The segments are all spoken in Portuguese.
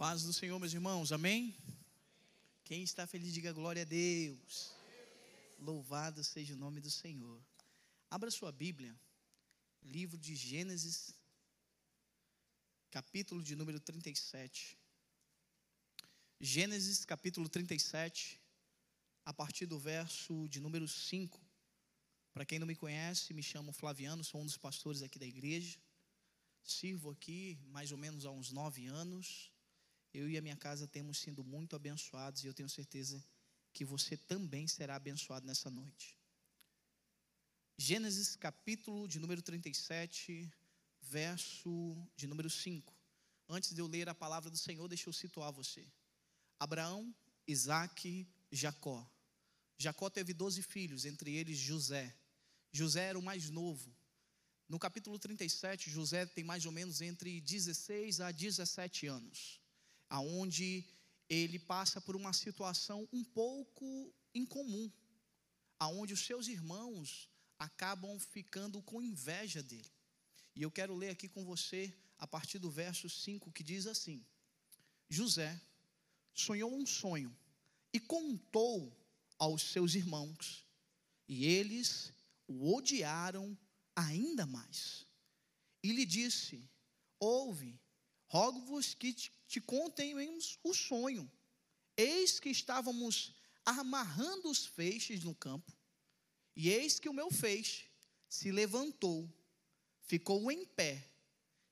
Paz do Senhor, meus irmãos, amém? Quem está feliz, diga glória a Deus. Louvado seja o nome do Senhor. Abra sua Bíblia, livro de Gênesis, capítulo de número 37. Gênesis, capítulo 37, a partir do verso de número 5. Para quem não me conhece, me chamo Flaviano, sou um dos pastores aqui da igreja. Sirvo aqui mais ou menos há uns nove anos. Eu e a minha casa temos sido muito abençoados e eu tenho certeza que você também será abençoado nessa noite. Gênesis capítulo de número 37, verso de número 5. Antes de eu ler a palavra do Senhor, deixa eu situar você. Abraão, Isaac, Jacó. Jacó teve 12 filhos, entre eles José. José era o mais novo. No capítulo 37, José tem mais ou menos entre 16 a 17 anos aonde ele passa por uma situação um pouco incomum, aonde os seus irmãos acabam ficando com inveja dele. E eu quero ler aqui com você a partir do verso 5 que diz assim: José sonhou um sonho e contou aos seus irmãos, e eles o odiaram ainda mais. E lhe disse: Ouve, rogo-vos que te, te contemos o sonho. Eis que estávamos amarrando os feixes no campo, e eis que o meu feixe se levantou, ficou em pé,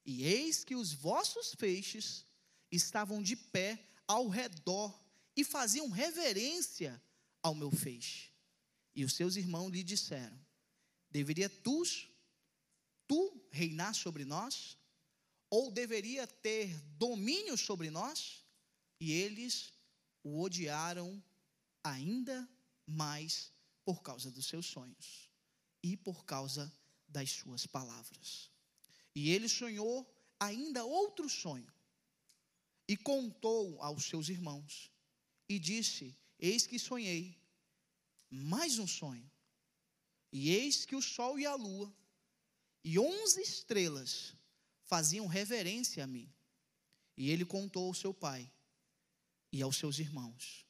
e eis que os vossos feixes estavam de pé ao redor e faziam reverência ao meu feixe. E os seus irmãos lhe disseram: Deveria tu, tu reinar sobre nós? Ou deveria ter domínio sobre nós, e eles o odiaram ainda mais por causa dos seus sonhos e por causa das suas palavras. E ele sonhou ainda outro sonho e contou aos seus irmãos e disse: Eis que sonhei mais um sonho, e eis que o sol e a lua e onze estrelas faziam reverência a mim. E ele contou ao seu pai e aos seus irmãos.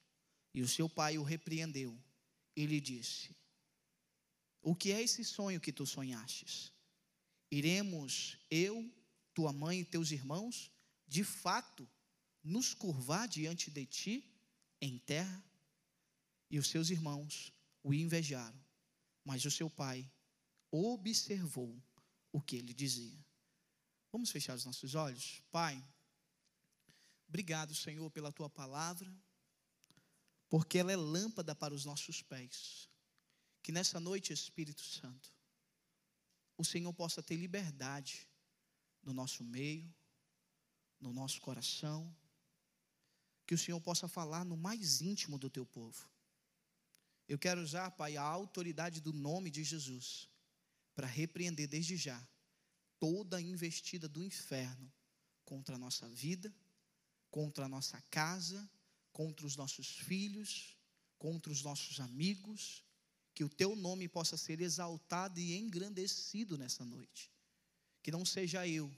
E o seu pai o repreendeu e lhe disse: O que é esse sonho que tu sonhastes? Iremos eu, tua mãe e teus irmãos, de fato, nos curvar diante de ti em terra? E os seus irmãos o invejaram, mas o seu pai observou o que ele dizia. Vamos fechar os nossos olhos? Pai, obrigado, Senhor, pela tua palavra, porque ela é lâmpada para os nossos pés. Que nessa noite, Espírito Santo, o Senhor possa ter liberdade no nosso meio, no nosso coração, que o Senhor possa falar no mais íntimo do teu povo. Eu quero usar, Pai, a autoridade do nome de Jesus para repreender desde já toda a investida do inferno contra a nossa vida, contra a nossa casa, contra os nossos filhos, contra os nossos amigos, que o teu nome possa ser exaltado e engrandecido nessa noite. Que não seja eu,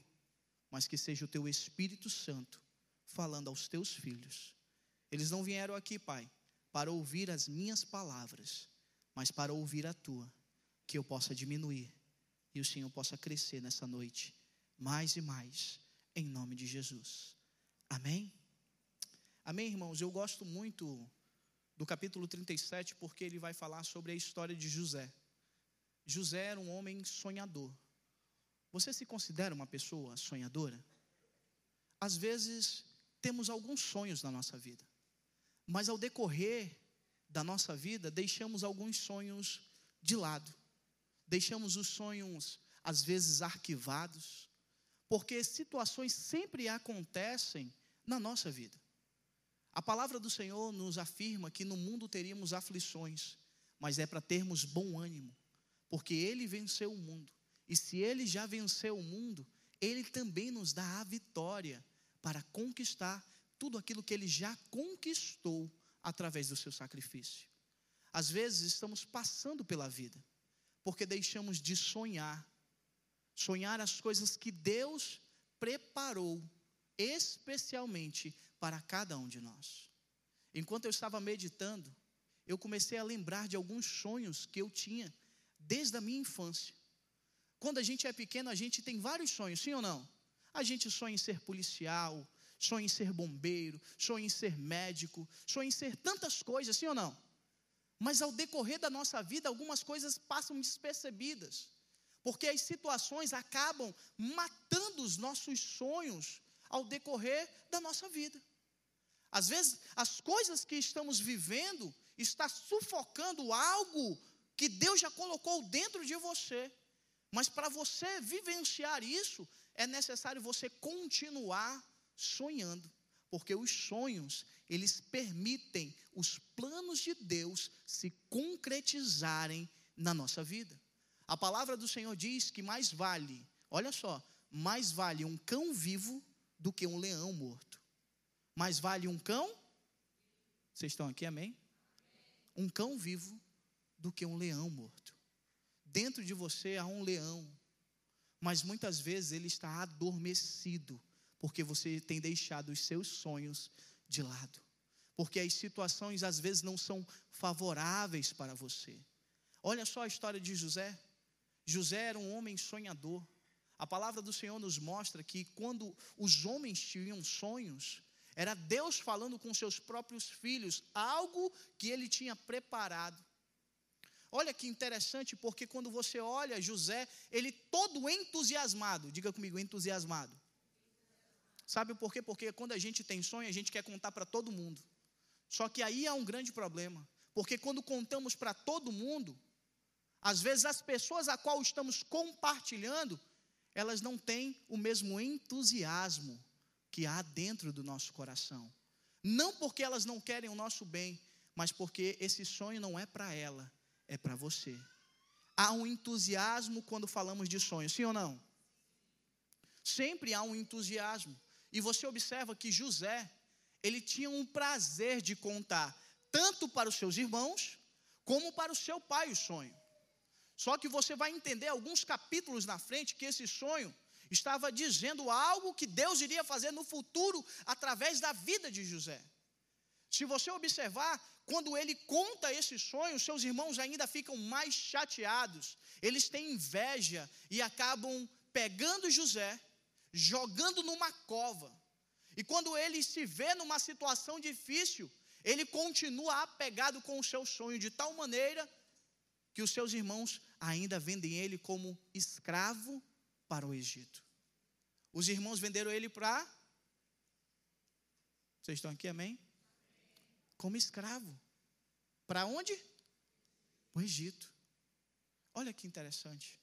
mas que seja o teu Espírito Santo falando aos teus filhos. Eles não vieram aqui, Pai, para ouvir as minhas palavras, mas para ouvir a tua, que eu possa diminuir e o Senhor possa crescer nessa noite, mais e mais, em nome de Jesus. Amém? Amém, irmãos? Eu gosto muito do capítulo 37, porque ele vai falar sobre a história de José. José era um homem sonhador. Você se considera uma pessoa sonhadora? Às vezes, temos alguns sonhos na nossa vida, mas ao decorrer da nossa vida, deixamos alguns sonhos de lado deixamos os sonhos, às vezes, arquivados, porque situações sempre acontecem na nossa vida. A palavra do Senhor nos afirma que no mundo teríamos aflições, mas é para termos bom ânimo, porque Ele venceu o mundo, e se Ele já venceu o mundo, Ele também nos dá a vitória para conquistar tudo aquilo que Ele já conquistou através do seu sacrifício. Às vezes estamos passando pela vida, porque deixamos de sonhar. Sonhar as coisas que Deus preparou especialmente para cada um de nós. Enquanto eu estava meditando, eu comecei a lembrar de alguns sonhos que eu tinha desde a minha infância. Quando a gente é pequeno, a gente tem vários sonhos, sim ou não? A gente sonha em ser policial, sonha em ser bombeiro, sonha em ser médico, sonha em ser tantas coisas, sim ou não? Mas ao decorrer da nossa vida, algumas coisas passam despercebidas, porque as situações acabam matando os nossos sonhos ao decorrer da nossa vida. Às vezes, as coisas que estamos vivendo está sufocando algo que Deus já colocou dentro de você. Mas para você vivenciar isso, é necessário você continuar sonhando, porque os sonhos, eles permitem os planos de Deus se concretizarem na nossa vida. A palavra do Senhor diz que mais vale, olha só, mais vale um cão vivo do que um leão morto. Mais vale um cão, vocês estão aqui, amém? Um cão vivo do que um leão morto. Dentro de você há um leão, mas muitas vezes ele está adormecido, porque você tem deixado os seus sonhos de lado. Porque as situações às vezes não são favoráveis para você. Olha só a história de José. José era um homem sonhador. A palavra do Senhor nos mostra que quando os homens tinham sonhos, era Deus falando com seus próprios filhos, algo que ele tinha preparado. Olha que interessante, porque quando você olha José, ele todo entusiasmado, diga comigo, entusiasmado. Sabe por quê? Porque quando a gente tem sonho, a gente quer contar para todo mundo. Só que aí há um grande problema, porque quando contamos para todo mundo, às vezes as pessoas a qual estamos compartilhando, elas não têm o mesmo entusiasmo que há dentro do nosso coração. Não porque elas não querem o nosso bem, mas porque esse sonho não é para ela, é para você. Há um entusiasmo quando falamos de sonhos, sim ou não? Sempre há um entusiasmo. E você observa que José, ele tinha um prazer de contar tanto para os seus irmãos, como para o seu pai o sonho. Só que você vai entender alguns capítulos na frente que esse sonho estava dizendo algo que Deus iria fazer no futuro através da vida de José. Se você observar, quando ele conta esse sonho, seus irmãos ainda ficam mais chateados. Eles têm inveja e acabam pegando José, jogando numa cova. E quando ele se vê numa situação difícil, ele continua apegado com o seu sonho de tal maneira que os seus irmãos ainda vendem ele como escravo para o Egito. Os irmãos venderam ele para. Vocês estão aqui, amém? como escravo. Para onde? O Egito. Olha que interessante.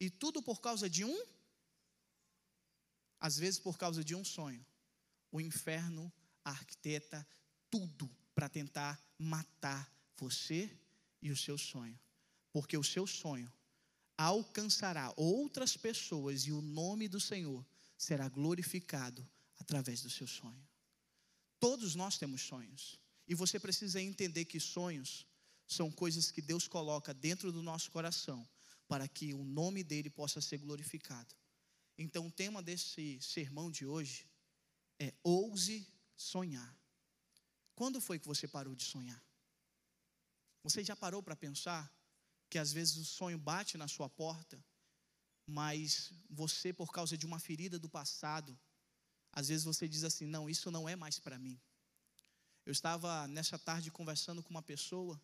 E tudo por causa de um? Às vezes por causa de um sonho. O inferno arquiteta tudo para tentar matar você e o seu sonho. Porque o seu sonho alcançará outras pessoas e o nome do Senhor será glorificado através do seu sonho. Todos nós temos sonhos. E você precisa entender que sonhos são coisas que Deus coloca dentro do nosso coração para que o nome dele possa ser glorificado. Então, o tema desse sermão de hoje é ouse sonhar. Quando foi que você parou de sonhar? Você já parou para pensar que às vezes o sonho bate na sua porta, mas você, por causa de uma ferida do passado, às vezes você diz assim: não, isso não é mais para mim. Eu estava nessa tarde conversando com uma pessoa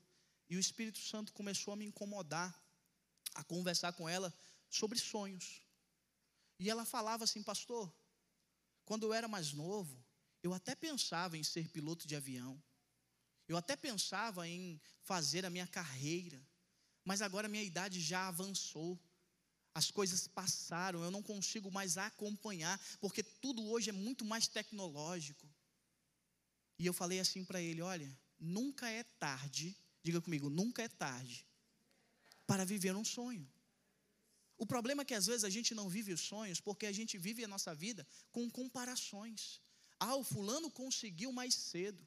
e o Espírito Santo começou a me incomodar, a conversar com ela sobre sonhos. E ela falava assim, pastor, quando eu era mais novo, eu até pensava em ser piloto de avião, eu até pensava em fazer a minha carreira, mas agora minha idade já avançou, as coisas passaram, eu não consigo mais acompanhar, porque tudo hoje é muito mais tecnológico. E eu falei assim para ele: olha, nunca é tarde, diga comigo, nunca é tarde para viver um sonho. O problema é que às vezes a gente não vive os sonhos porque a gente vive a nossa vida com comparações. Ah, o fulano conseguiu mais cedo.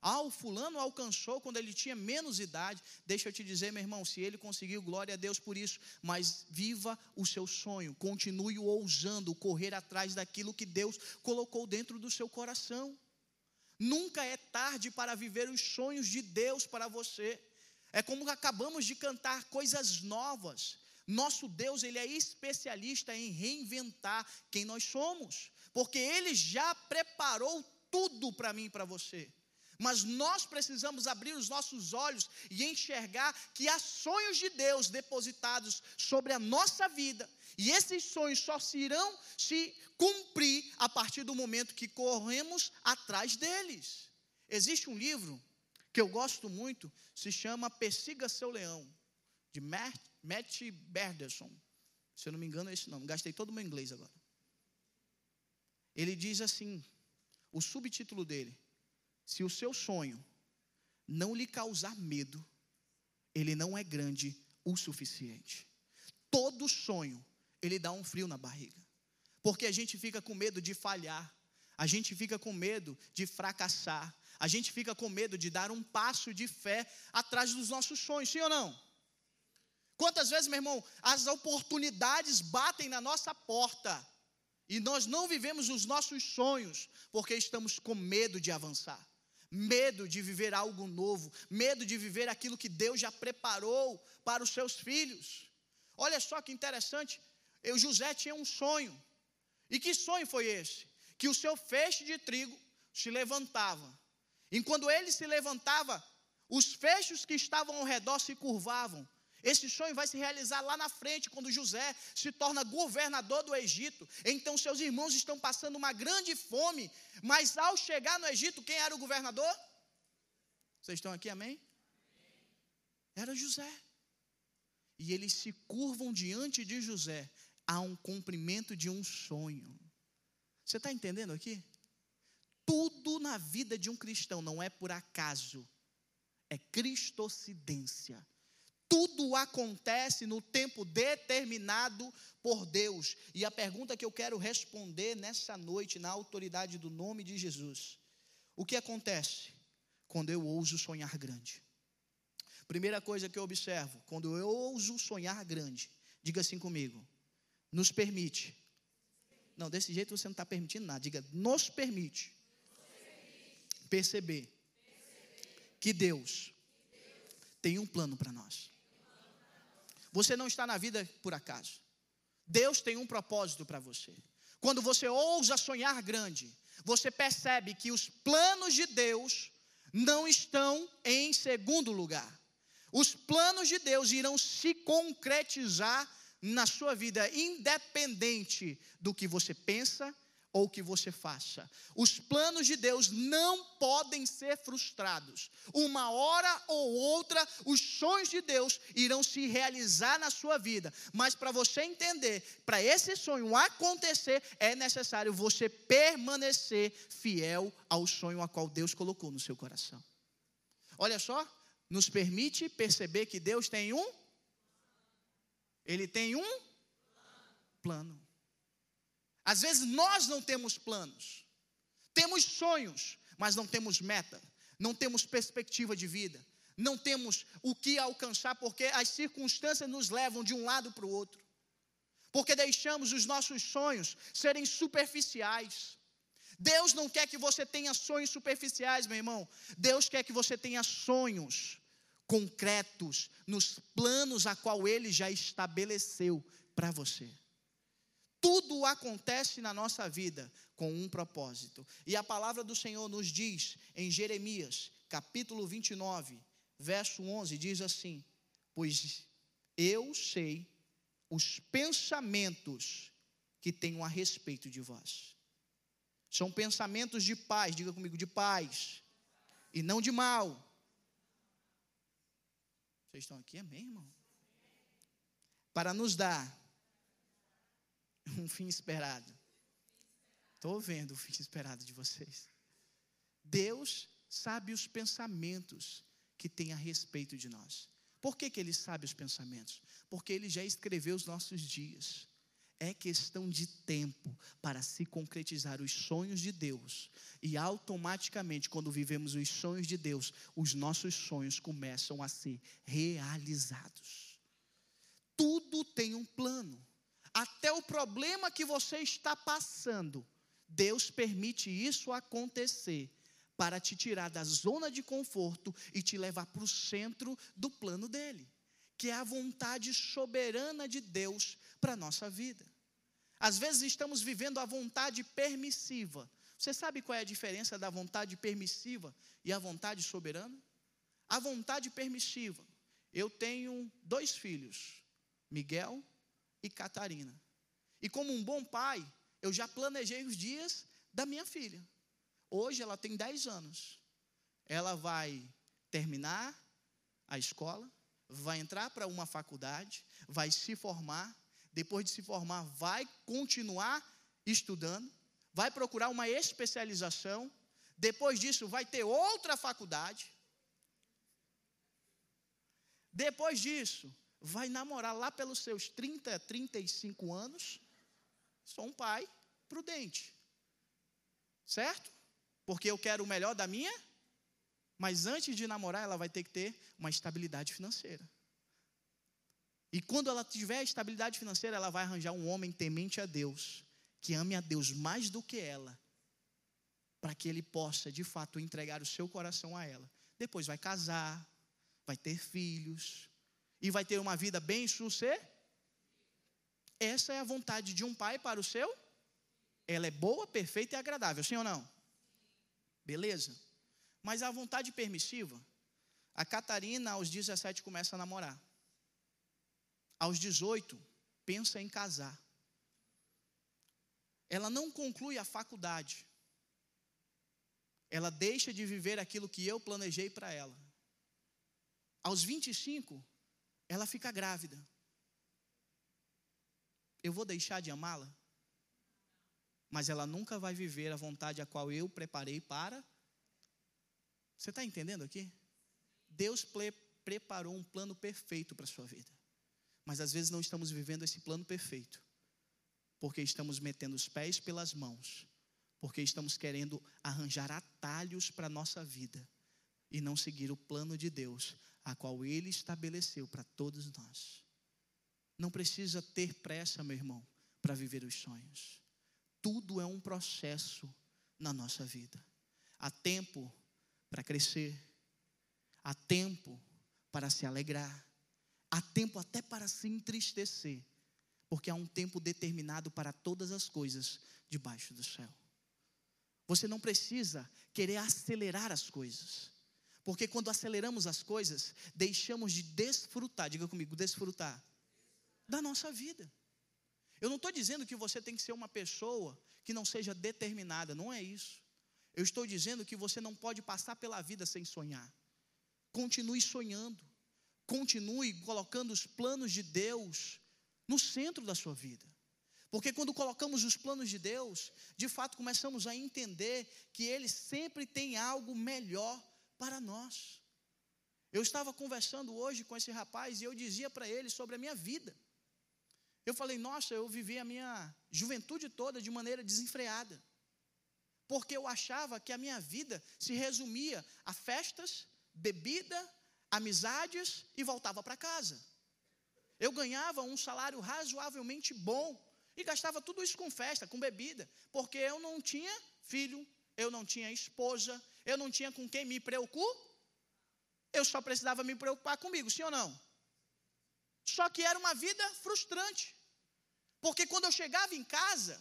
Ah, o fulano alcançou quando ele tinha menos idade. Deixa eu te dizer, meu irmão, se ele conseguiu, glória a Deus por isso. Mas viva o seu sonho, continue ousando correr atrás daquilo que Deus colocou dentro do seu coração. Nunca é tarde para viver os sonhos de Deus para você. É como acabamos de cantar coisas novas. Nosso Deus, ele é especialista em reinventar quem nós somos, porque ele já preparou tudo para mim e para você. Mas nós precisamos abrir os nossos olhos e enxergar que há sonhos de Deus depositados sobre a nossa vida. E esses sonhos só se irão se cumprir a partir do momento que corremos atrás deles. Existe um livro que eu gosto muito, se chama Persiga Seu Leão, de Matt, Matt Berderson. Se eu não me engano, é esse nome. Gastei todo o meu inglês agora. Ele diz assim: o subtítulo dele se o seu sonho não lhe causar medo, ele não é grande o suficiente. Todo sonho, ele dá um frio na barriga. Porque a gente fica com medo de falhar, a gente fica com medo de fracassar, a gente fica com medo de dar um passo de fé atrás dos nossos sonhos, sim ou não? Quantas vezes, meu irmão, as oportunidades batem na nossa porta e nós não vivemos os nossos sonhos porque estamos com medo de avançar medo de viver algo novo, medo de viver aquilo que Deus já preparou para os seus filhos. Olha só que interessante, eu, José tinha um sonho. E que sonho foi esse? Que o seu feixe de trigo se levantava. E quando ele se levantava, os feixes que estavam ao redor se curvavam. Esse sonho vai se realizar lá na frente, quando José se torna governador do Egito. Então seus irmãos estão passando uma grande fome, mas ao chegar no Egito, quem era o governador? Vocês estão aqui, amém? Era José. E eles se curvam diante de José a um cumprimento de um sonho. Você está entendendo aqui? Tudo na vida de um cristão não é por acaso, é cristocidência. Tudo acontece no tempo determinado por Deus. E a pergunta que eu quero responder nessa noite, na autoridade do nome de Jesus: o que acontece quando eu ouso sonhar grande? Primeira coisa que eu observo, quando eu ouso sonhar grande, diga assim comigo: nos permite. Não, desse jeito você não está permitindo nada. Diga, nos permite, perceber, que Deus tem um plano para nós. Você não está na vida por acaso. Deus tem um propósito para você. Quando você ousa sonhar grande, você percebe que os planos de Deus não estão em segundo lugar. Os planos de Deus irão se concretizar na sua vida, independente do que você pensa, ou que você faça. Os planos de Deus não podem ser frustrados. Uma hora ou outra, os sonhos de Deus irão se realizar na sua vida. Mas para você entender, para esse sonho acontecer, é necessário você permanecer fiel ao sonho a qual Deus colocou no seu coração. Olha só, nos permite perceber que Deus tem um ele tem um plano. Às vezes nós não temos planos, temos sonhos, mas não temos meta, não temos perspectiva de vida, não temos o que alcançar, porque as circunstâncias nos levam de um lado para o outro, porque deixamos os nossos sonhos serem superficiais. Deus não quer que você tenha sonhos superficiais, meu irmão. Deus quer que você tenha sonhos concretos nos planos a qual Ele já estabeleceu para você. Tudo acontece na nossa vida com um propósito. E a palavra do Senhor nos diz em Jeremias, capítulo 29, verso 11, diz assim: Pois eu sei os pensamentos que tenho a respeito de vós. São pensamentos de paz, diga comigo, de paz, e não de mal. Vocês estão aqui, amém, irmão? Para nos dar um fim esperado. Estou vendo o fim esperado de vocês. Deus sabe os pensamentos que tem a respeito de nós. Por que, que Ele sabe os pensamentos? Porque Ele já escreveu os nossos dias. É questão de tempo para se concretizar os sonhos de Deus. E automaticamente, quando vivemos os sonhos de Deus, os nossos sonhos começam a ser realizados. Tudo tem um plano até o problema que você está passando, Deus permite isso acontecer para te tirar da zona de conforto e te levar para o centro do plano dele, que é a vontade soberana de Deus para a nossa vida. Às vezes estamos vivendo a vontade permissiva. Você sabe qual é a diferença da vontade permissiva e a vontade soberana? A vontade permissiva. Eu tenho dois filhos, Miguel e Catarina. E como um bom pai, eu já planejei os dias da minha filha. Hoje ela tem 10 anos. Ela vai terminar a escola, vai entrar para uma faculdade, vai se formar, depois de se formar, vai continuar estudando, vai procurar uma especialização, depois disso, vai ter outra faculdade. Depois disso, vai namorar lá pelos seus 30, 35 anos. Sou um pai prudente. Certo? Porque eu quero o melhor da minha, mas antes de namorar, ela vai ter que ter uma estabilidade financeira. E quando ela tiver estabilidade financeira, ela vai arranjar um homem temente a Deus, que ame a Deus mais do que ela, para que ele possa, de fato, entregar o seu coração a ela. Depois vai casar, vai ter filhos, e vai ter uma vida bem sucedida. Essa é a vontade de um pai para o seu. Ela é boa, perfeita e agradável, sim ou não? Beleza. Mas a vontade permissiva, a Catarina aos 17 começa a namorar. Aos 18, pensa em casar. Ela não conclui a faculdade. Ela deixa de viver aquilo que eu planejei para ela. Aos 25, ela fica grávida. Eu vou deixar de amá-la? Mas ela nunca vai viver a vontade a qual eu preparei para. Você está entendendo aqui? Deus preparou um plano perfeito para a sua vida. Mas às vezes não estamos vivendo esse plano perfeito, porque estamos metendo os pés pelas mãos, porque estamos querendo arranjar atalhos para a nossa vida e não seguir o plano de Deus, a qual Ele estabeleceu para todos nós. Não precisa ter pressa, meu irmão, para viver os sonhos. Tudo é um processo na nossa vida. Há tempo para crescer, há tempo para se alegrar, há tempo até para se entristecer, porque há um tempo determinado para todas as coisas debaixo do céu. Você não precisa querer acelerar as coisas. Porque quando aceleramos as coisas, deixamos de desfrutar, diga comigo, desfrutar da nossa vida. Eu não estou dizendo que você tem que ser uma pessoa que não seja determinada, não é isso. Eu estou dizendo que você não pode passar pela vida sem sonhar. Continue sonhando, continue colocando os planos de Deus no centro da sua vida. Porque quando colocamos os planos de Deus, de fato começamos a entender que Ele sempre tem algo melhor para nós. Eu estava conversando hoje com esse rapaz e eu dizia para ele sobre a minha vida. Eu falei, nossa, eu vivi a minha juventude toda de maneira desenfreada. Porque eu achava que a minha vida se resumia a festas, bebida, amizades e voltava para casa. Eu ganhava um salário razoavelmente bom e gastava tudo isso com festa, com bebida, porque eu não tinha filho, eu não tinha esposa, eu não tinha com quem me preocupar, eu só precisava me preocupar comigo, sim ou não? Só que era uma vida frustrante, porque quando eu chegava em casa,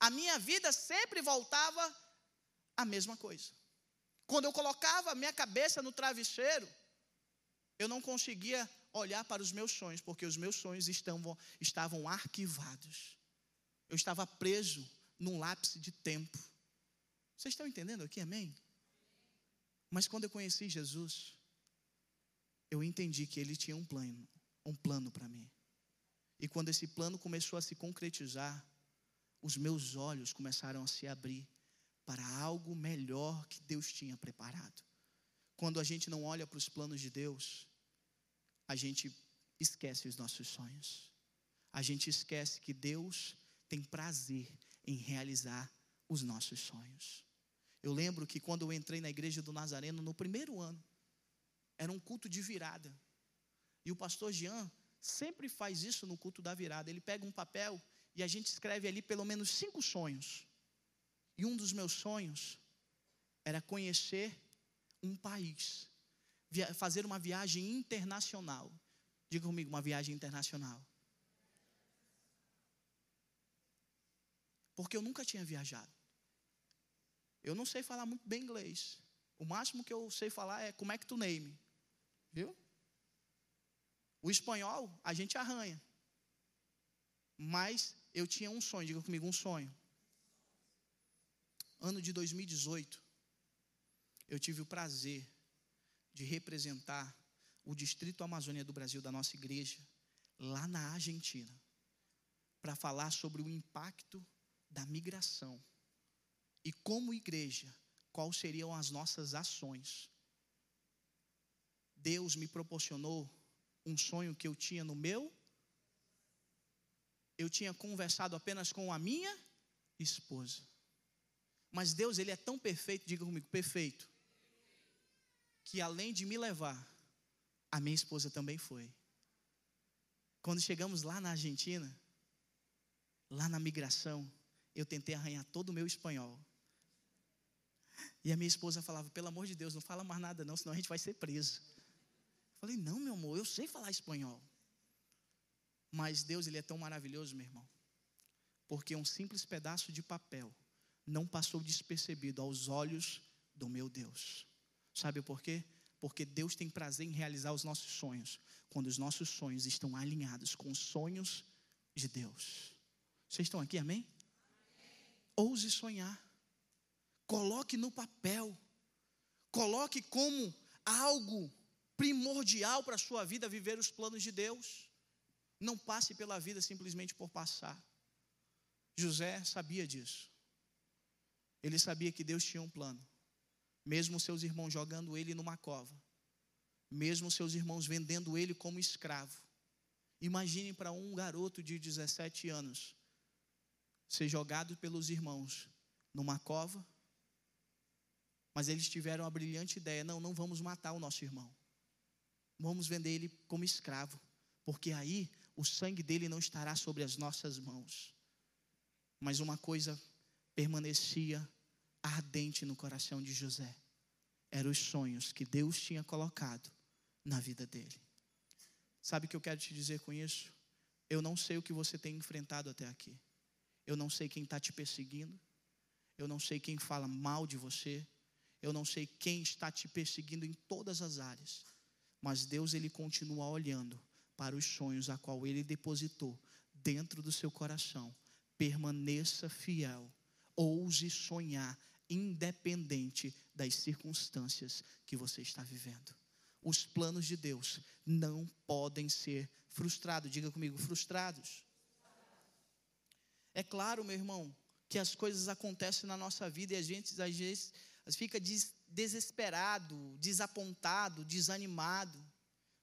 a minha vida sempre voltava a mesma coisa. Quando eu colocava a minha cabeça no travesseiro, eu não conseguia olhar para os meus sonhos, porque os meus sonhos estavam, estavam arquivados. Eu estava preso num lápis de tempo. Vocês estão entendendo aqui, amém? Mas quando eu conheci Jesus, eu entendi que ele tinha um plano, um plano para mim. E quando esse plano começou a se concretizar, os meus olhos começaram a se abrir para algo melhor que Deus tinha preparado. Quando a gente não olha para os planos de Deus, a gente esquece os nossos sonhos. A gente esquece que Deus tem prazer em realizar os nossos sonhos. Eu lembro que quando eu entrei na igreja do Nazareno, no primeiro ano, era um culto de virada. E o pastor Jean sempre faz isso no culto da virada. Ele pega um papel e a gente escreve ali pelo menos cinco sonhos. E um dos meus sonhos era conhecer um país, fazer uma viagem internacional. Diga comigo, uma viagem internacional. Porque eu nunca tinha viajado. Eu não sei falar muito bem inglês. O máximo que eu sei falar é como é que tu name. Viu? O espanhol, a gente arranha. Mas eu tinha um sonho, diga comigo, um sonho. Ano de 2018, eu tive o prazer de representar o Distrito Amazônia do Brasil da nossa igreja, lá na Argentina, para falar sobre o impacto da migração e como igreja, quais seriam as nossas ações. Deus me proporcionou um sonho que eu tinha no meu eu tinha conversado apenas com a minha esposa. Mas Deus, ele é tão perfeito, diga comigo, perfeito, que além de me levar, a minha esposa também foi. Quando chegamos lá na Argentina, lá na migração, eu tentei arranhar todo o meu espanhol. E a minha esposa falava: pelo amor de Deus, não fala mais nada, não, senão a gente vai ser preso. Eu falei: não, meu amor, eu sei falar espanhol. Mas Deus, ele é tão maravilhoso, meu irmão, porque um simples pedaço de papel não passou despercebido aos olhos do meu Deus. Sabe por quê? Porque Deus tem prazer em realizar os nossos sonhos, quando os nossos sonhos estão alinhados com os sonhos de Deus. Vocês estão aqui, amém? amém. Ouse sonhar, coloque no papel, coloque como algo primordial para a sua vida viver os planos de Deus. Não passe pela vida simplesmente por passar. José sabia disso. Ele sabia que Deus tinha um plano. Mesmo seus irmãos jogando ele numa cova. Mesmo seus irmãos vendendo ele como escravo. Imagine para um garoto de 17 anos ser jogado pelos irmãos numa cova. Mas eles tiveram a brilhante ideia: não, não vamos matar o nosso irmão. Vamos vender ele como escravo. Porque aí o sangue dele não estará sobre as nossas mãos. Mas uma coisa permanecia ardente no coração de José: eram os sonhos que Deus tinha colocado na vida dele. Sabe o que eu quero te dizer com isso? Eu não sei o que você tem enfrentado até aqui. Eu não sei quem está te perseguindo. Eu não sei quem fala mal de você. Eu não sei quem está te perseguindo em todas as áreas. Mas Deus, Ele continua olhando para os sonhos a qual ele depositou dentro do seu coração. Permaneça fiel, ouse sonhar, independente das circunstâncias que você está vivendo. Os planos de Deus não podem ser frustrados. Diga comigo, frustrados. É claro, meu irmão, que as coisas acontecem na nossa vida e a gente às vezes fica desesperado, desapontado, desanimado.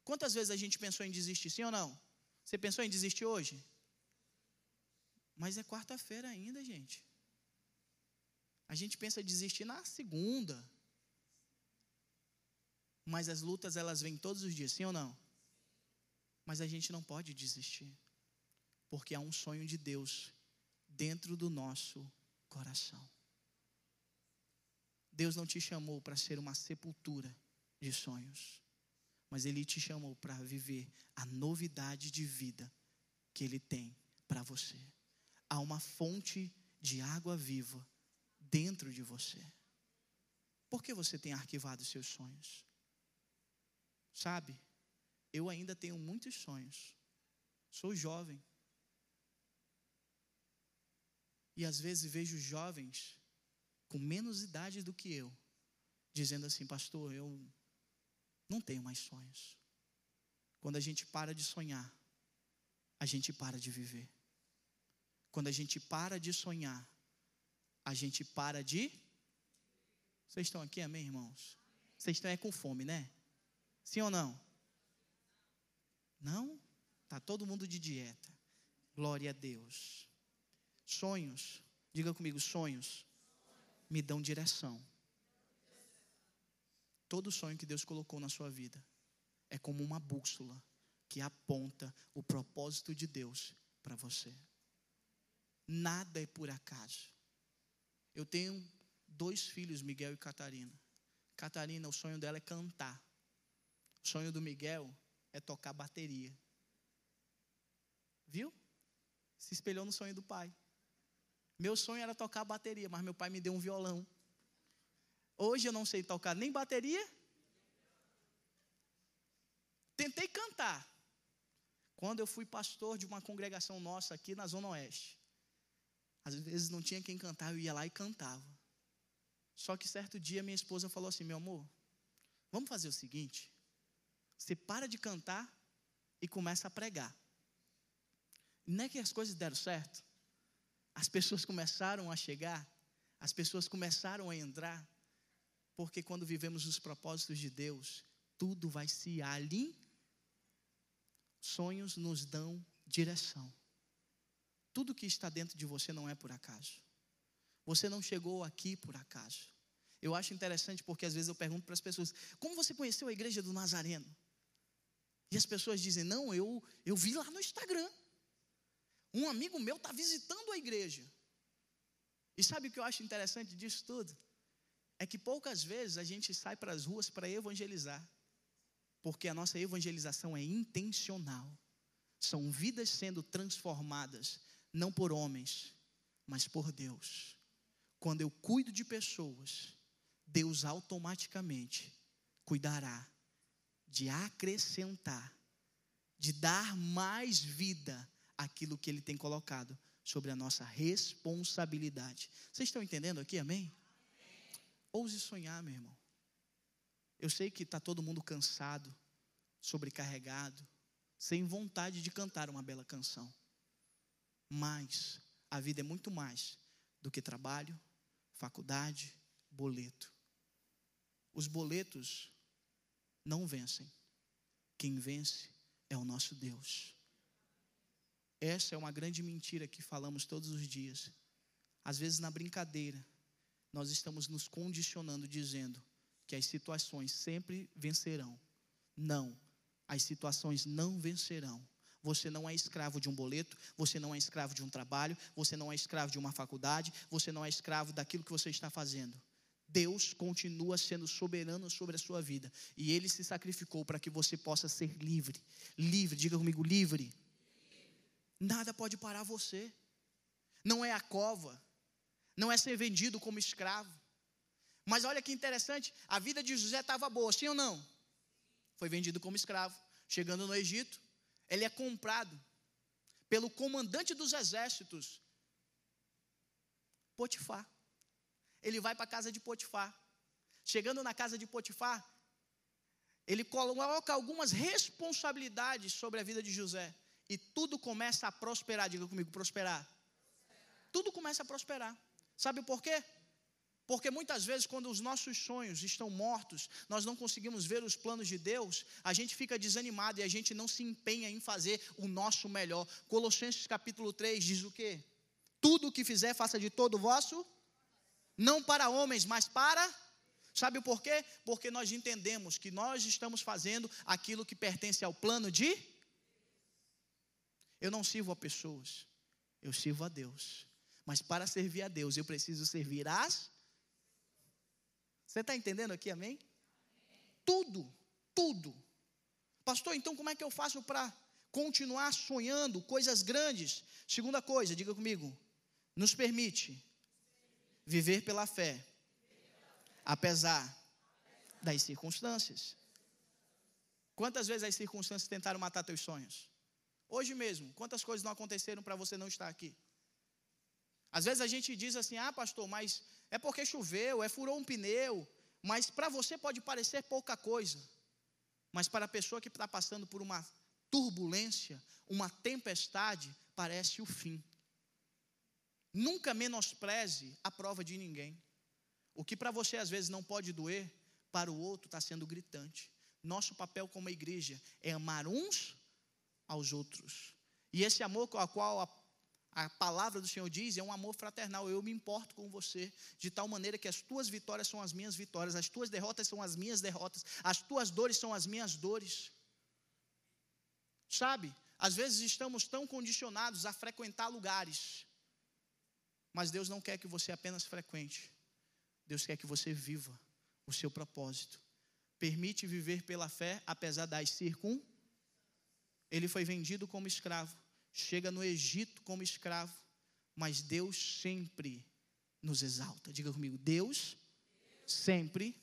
Quantas vezes a gente pensou em desistir, sim ou não? Você pensou em desistir hoje? Mas é quarta-feira ainda, gente. A gente pensa em desistir na segunda. Mas as lutas elas vêm todos os dias, sim ou não? Mas a gente não pode desistir. Porque há um sonho de Deus dentro do nosso coração. Deus não te chamou para ser uma sepultura de sonhos mas Ele te chamou para viver a novidade de vida que Ele tem para você. Há uma fonte de água viva dentro de você. Por que você tem arquivado seus sonhos? Sabe, eu ainda tenho muitos sonhos. Sou jovem. E às vezes vejo jovens com menos idade do que eu, dizendo assim, pastor, eu não tenho mais sonhos. Quando a gente para de sonhar, a gente para de viver. Quando a gente para de sonhar, a gente para de. Vocês estão aqui, amém, irmãos? Vocês estão é com fome, né? Sim ou não? Não? Tá todo mundo de dieta. Glória a Deus. Sonhos, diga comigo, sonhos me dão direção. Todo sonho que Deus colocou na sua vida é como uma bússola que aponta o propósito de Deus para você. Nada é por acaso. Eu tenho dois filhos, Miguel e Catarina. Catarina, o sonho dela é cantar. O sonho do Miguel é tocar bateria. Viu? Se espelhou no sonho do pai. Meu sonho era tocar bateria, mas meu pai me deu um violão. Hoje eu não sei tocar nem bateria. Tentei cantar. Quando eu fui pastor de uma congregação nossa aqui na Zona Oeste. Às vezes não tinha quem cantar, eu ia lá e cantava. Só que certo dia minha esposa falou assim: meu amor, vamos fazer o seguinte: você para de cantar e começa a pregar. Não é que as coisas deram certo? As pessoas começaram a chegar, as pessoas começaram a entrar, porque quando vivemos os propósitos de Deus, tudo vai se alinhar. Sonhos nos dão direção. Tudo que está dentro de você não é por acaso. Você não chegou aqui por acaso. Eu acho interessante porque às vezes eu pergunto para as pessoas: como você conheceu a igreja do Nazareno? E as pessoas dizem: não, eu, eu vi lá no Instagram. Um amigo meu está visitando a igreja. E sabe o que eu acho interessante disso tudo? É que poucas vezes a gente sai para as ruas para evangelizar, porque a nossa evangelização é intencional. São vidas sendo transformadas, não por homens, mas por Deus. Quando eu cuido de pessoas, Deus automaticamente cuidará de acrescentar, de dar mais vida aquilo que Ele tem colocado sobre a nossa responsabilidade. Vocês estão entendendo aqui, amém? Ouse sonhar, meu irmão. Eu sei que está todo mundo cansado, sobrecarregado, sem vontade de cantar uma bela canção. Mas a vida é muito mais do que trabalho, faculdade, boleto. Os boletos não vencem. Quem vence é o nosso Deus. Essa é uma grande mentira que falamos todos os dias. Às vezes, na brincadeira, nós estamos nos condicionando, dizendo que as situações sempre vencerão. Não, as situações não vencerão. Você não é escravo de um boleto, você não é escravo de um trabalho, você não é escravo de uma faculdade, você não é escravo daquilo que você está fazendo. Deus continua sendo soberano sobre a sua vida e ele se sacrificou para que você possa ser livre. Livre, diga comigo, livre. Nada pode parar você. Não é a cova, não é ser vendido como escravo. Mas olha que interessante, a vida de José estava boa, sim ou não? Foi vendido como escravo. Chegando no Egito, ele é comprado pelo comandante dos exércitos, Potifar. Ele vai para a casa de Potifar. Chegando na casa de Potifar, ele coloca algumas responsabilidades sobre a vida de José e tudo começa a prosperar. Diga comigo, prosperar. Tudo começa a prosperar. Sabe por quê? Porque muitas vezes, quando os nossos sonhos estão mortos, nós não conseguimos ver os planos de Deus, a gente fica desanimado e a gente não se empenha em fazer o nosso melhor. Colossenses capítulo 3 diz o quê? Tudo o que fizer, faça de todo o vosso, não para homens, mas para. Sabe por quê? Porque nós entendemos que nós estamos fazendo aquilo que pertence ao plano de eu não sirvo a pessoas, eu sirvo a Deus. Mas para servir a Deus, eu preciso servir as. Você está entendendo aqui, amém? Tudo, tudo. Pastor, então como é que eu faço para continuar sonhando coisas grandes? Segunda coisa, diga comigo, nos permite viver pela fé, apesar das circunstâncias. Quantas vezes as circunstâncias tentaram matar teus sonhos? Hoje mesmo, quantas coisas não aconteceram para você não estar aqui? Às vezes a gente diz assim: ah, pastor, mas é porque choveu, é furou um pneu. Mas para você pode parecer pouca coisa. Mas para a pessoa que está passando por uma turbulência, uma tempestade, parece o fim. Nunca menospreze a prova de ninguém. O que para você às vezes não pode doer, para o outro está sendo gritante. Nosso papel como igreja é amar uns aos outros. E esse amor com o qual a, a palavra do Senhor diz é um amor fraternal. Eu me importo com você de tal maneira que as tuas vitórias são as minhas vitórias, as tuas derrotas são as minhas derrotas, as tuas dores são as minhas dores. Sabe? Às vezes estamos tão condicionados a frequentar lugares, mas Deus não quer que você apenas frequente. Deus quer que você viva o seu propósito. Permite viver pela fé, apesar das circun. Ele foi vendido como escravo, chega no Egito como escravo, mas Deus sempre nos exalta. Diga comigo, Deus sempre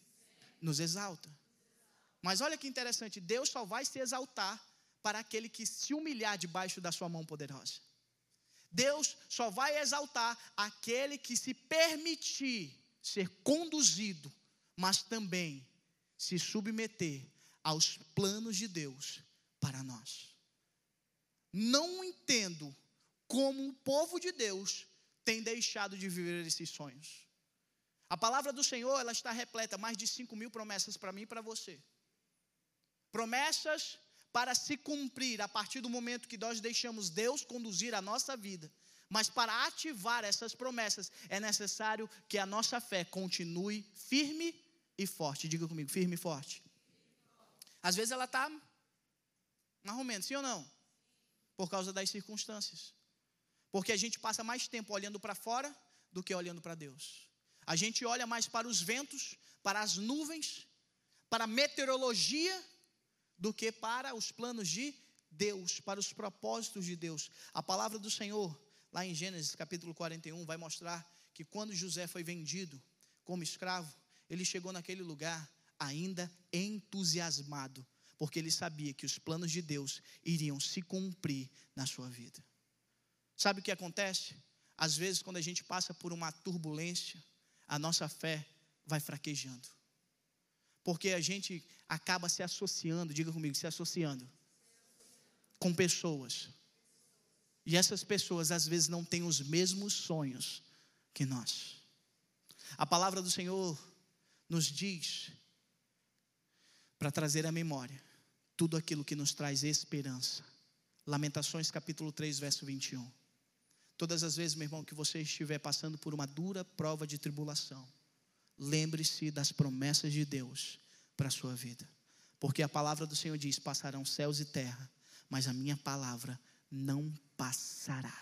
nos exalta. Mas olha que interessante, Deus só vai se exaltar para aquele que se humilhar debaixo da sua mão poderosa. Deus só vai exaltar aquele que se permitir ser conduzido, mas também se submeter aos planos de Deus para nós. Não entendo como o povo de Deus tem deixado de viver esses sonhos. A palavra do Senhor, ela está repleta, mais de 5 mil promessas para mim e para você. Promessas para se cumprir a partir do momento que nós deixamos Deus conduzir a nossa vida. Mas para ativar essas promessas é necessário que a nossa fé continue firme e forte. Diga comigo, firme e forte. Às vezes ela está arrumando, sim ou não? Por causa das circunstâncias. Porque a gente passa mais tempo olhando para fora do que olhando para Deus. A gente olha mais para os ventos, para as nuvens, para a meteorologia do que para os planos de Deus, para os propósitos de Deus. A palavra do Senhor, lá em Gênesis capítulo 41, vai mostrar que quando José foi vendido como escravo, ele chegou naquele lugar ainda entusiasmado, porque ele sabia que os planos de Deus iriam se cumprir na sua vida. Sabe o que acontece? Às vezes, quando a gente passa por uma turbulência, a nossa fé vai fraquejando. Porque a gente acaba se associando, diga comigo, se associando com pessoas. E essas pessoas às vezes não têm os mesmos sonhos que nós. A palavra do Senhor nos diz para trazer à memória tudo aquilo que nos traz esperança. Lamentações capítulo 3, verso 21. Todas as vezes, meu irmão, que você estiver passando por uma dura prova de tribulação, lembre-se das promessas de Deus para a sua vida. Porque a palavra do Senhor diz: passarão céus e terra, mas a minha palavra não passará.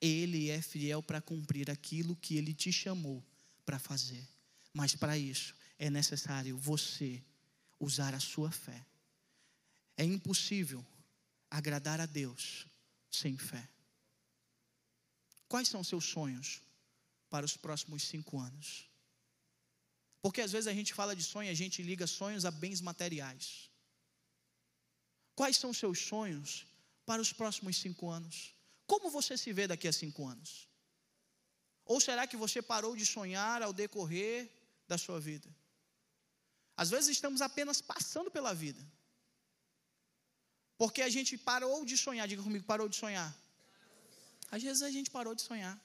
Ele é fiel para cumprir aquilo que ele te chamou para fazer. Mas para isso é necessário você usar a sua fé. É impossível agradar a Deus sem fé. Quais são seus sonhos para os próximos cinco anos? Porque às vezes a gente fala de sonho, a gente liga sonhos a bens materiais. Quais são seus sonhos para os próximos cinco anos? Como você se vê daqui a cinco anos? Ou será que você parou de sonhar ao decorrer da sua vida? Às vezes estamos apenas passando pela vida. Porque a gente parou de sonhar, diga comigo, parou de sonhar. Às vezes a gente parou de sonhar.